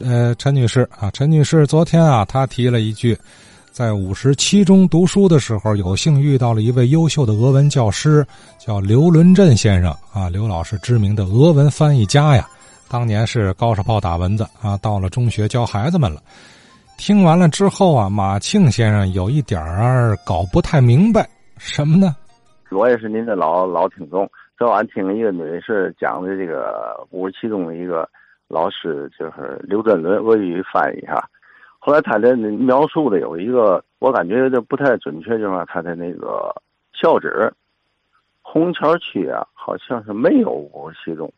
呃，陈女士啊，陈女士昨天啊，她提了一句，在五十七中读书的时候，有幸遇到了一位优秀的俄文教师，叫刘伦振先生啊。刘老师知名的俄文翻译家呀，当年是高射炮打蚊子啊，到了中学教孩子们了。听完了之后啊，马庆先生有一点儿搞不太明白，什么呢？我也是您的老老听众，昨晚听一个女士讲的这个五十七中的一个。老师就是刘振伦，俄语翻译哈。后来他的描述的有一个，我感觉这不太准确，就是他的那个校址，红桥区啊，好像是没有五十七中，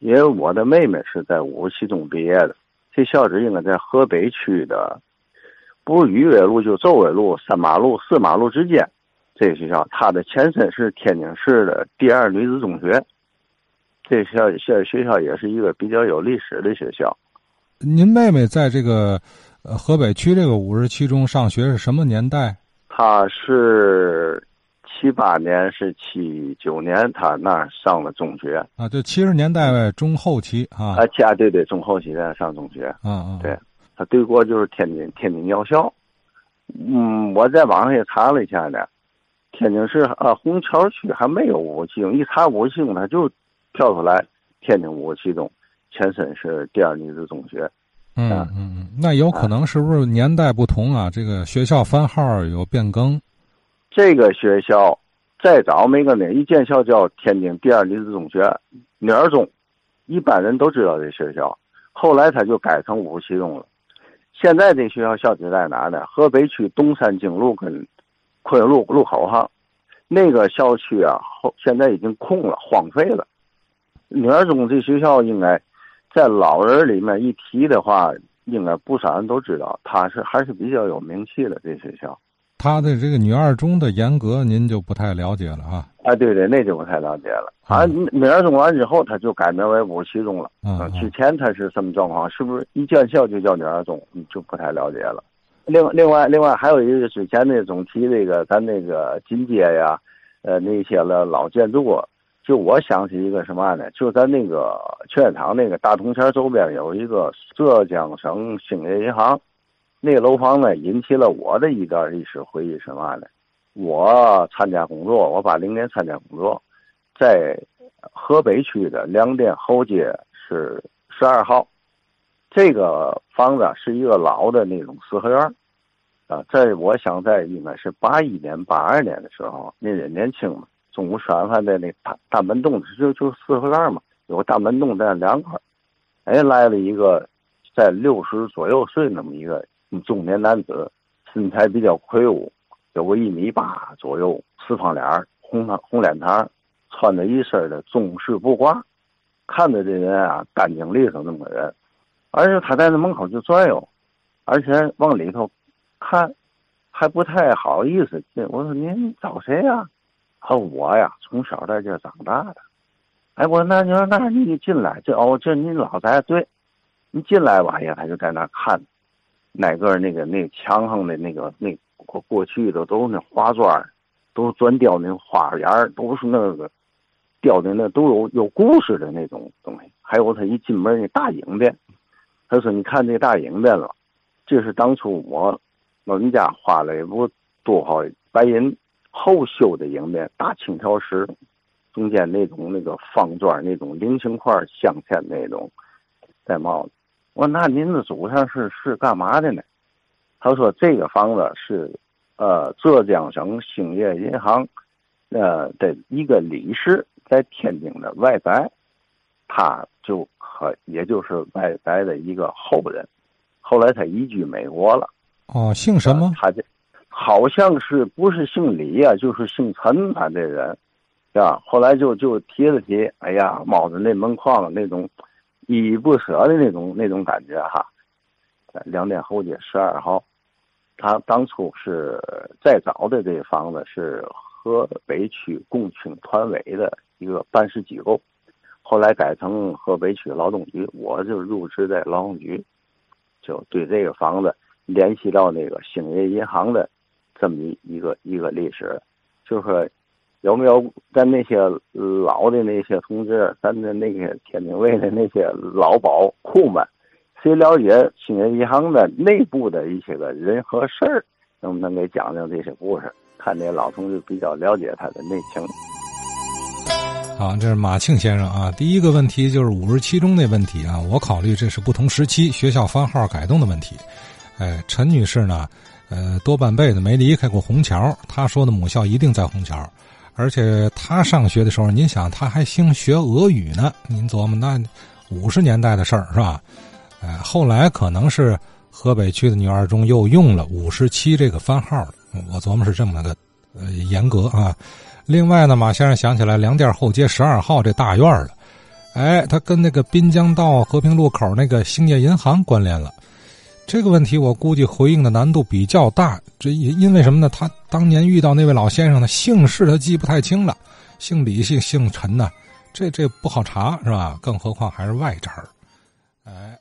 因为我的妹妹是在五十七中毕业的，这校址应该在河北区的，不是豫纬路就周纬路三马路四马路之间，这个学校，它的前身是天津市的第二女子中学。这学校现学校也是一个比较有历史的学校。您妹妹在这个呃河北区这个五十七中上学是什么年代？她是七八年，是七九年，她那上了中学啊，就七十年代中后期啊。啊，加对对，中后期在上中学。嗯嗯。对，她对过就是天津天津药校。嗯，我在网上也查了一下呢，天津市啊虹桥区还没有五十七中，一查五十七中，他就。跳出来，天津五十七中，前身是第二女子中学。嗯嗯嗯，那有可能是不是年代不同啊？这个学校番号有变更。这个学校再早没个哪一建校叫天津第二女子中学，女儿中，一般人都知道这学校。后来他就改成五十七中了。现在这学校校址在哪呢？河北区东山经路跟昆仑路路口上，那个校区啊，后现在已经空了，荒废了。女儿中这学校应该在老人里面一提的话，应该不少人都知道，它是还是比较有名气的这学校。他的这个女二中的严格，您就不太了解了啊？啊，对对，那就不太了解了。啊，女二中完之后，他就改名为五十七中了。嗯，之前他是什么状况？是不是一建校就叫女二中？你就不太了解了。另另外另外还有一个之前那总提这个咱那个金街呀，呃，那些了老建筑。就我想起一个什么呢？就在那个劝业场那个大铜钱周边有一个浙江省兴业银行，那个楼房呢引起了我的一段历史回忆。什么呢？我参加工作，我八零年参加工作，在河北区的粮店后街是十二号，这个房子是一个老的那种四合院啊。在我想在应该是八一年、八二年的时候，那人年轻嘛。中午吃完饭在那大大门洞就就四合院嘛，有个大门洞在两块哎，来了一个在六十左右岁那么一个中年男子，身材比较魁梧，有个一米八左右，四方脸红红脸膛，穿着一身的中式布褂，看着这人啊干净利索那么个人，而且他在那门口就转悠，而且往里头看，还不太好意思进。我说您找谁呀？和我呀，从小在这长大的。哎，我说那你说那你进来，这哦，这你老在对，你进来吧。哎呀，他就在那看，哪个那个那墙上的那个那过去的都是那花砖，都是砖雕那花园都是那个雕的那都有有故事的那种东西。还有他一进门那大影的，他说你看这大影的了，这是当初我老人家花了也不多少白银。后修的迎面，大青条石，中间那种那个方砖那种菱形块镶嵌那种戴帽子。我说那您的祖上是是干嘛的呢？他说这个房子是，呃，浙江省兴业银行，呃的一个理事在天津的外宅，他就和也就是外宅的一个后人。后来他移居美国了。哦，姓什么？他这。好像是不是姓李呀，就是姓陈，他这人，是吧？后来就就提了提，哎呀，冒着那门框那种依依不舍的那种那种感觉哈。两店后街十二号，他当初是再早的这房子是河北区共青团委的一个办事机构，后来改成河北区劳动局，我就入职在劳动局，就对这个房子联系到那个兴业银行的。这么一一个一个历史，就说有没有咱那些老的那些同志，咱的那些天津卫的那些老保库们，谁了解兴业银行的内部的一些个人和事儿，能不能给讲讲这些故事？看这老同志比较了解他的内情。好，这是马庆先生啊。第一个问题就是五十七中那问题啊，我考虑这是不同时期学校番号改动的问题。哎，陈女士呢，呃，多半辈子没离开过虹桥，他说的母校一定在虹桥，而且他上学的时候，您想，他还兴学俄语呢。您琢磨，那五十年代的事儿是吧？哎，后来可能是河北区的女二中又用了五十七这个番号。我琢磨是这么个呃严格啊。另外呢，马先生想起来粮店后街十二号这大院了，哎，他跟那个滨江道和平路口那个兴业银行关联了。这个问题我估计回应的难度比较大。这因因为什么呢？他当年遇到那位老先生的姓氏他记不太清了，姓李姓姓陈呢，这这不好查是吧？更何况还是外侄儿，哎。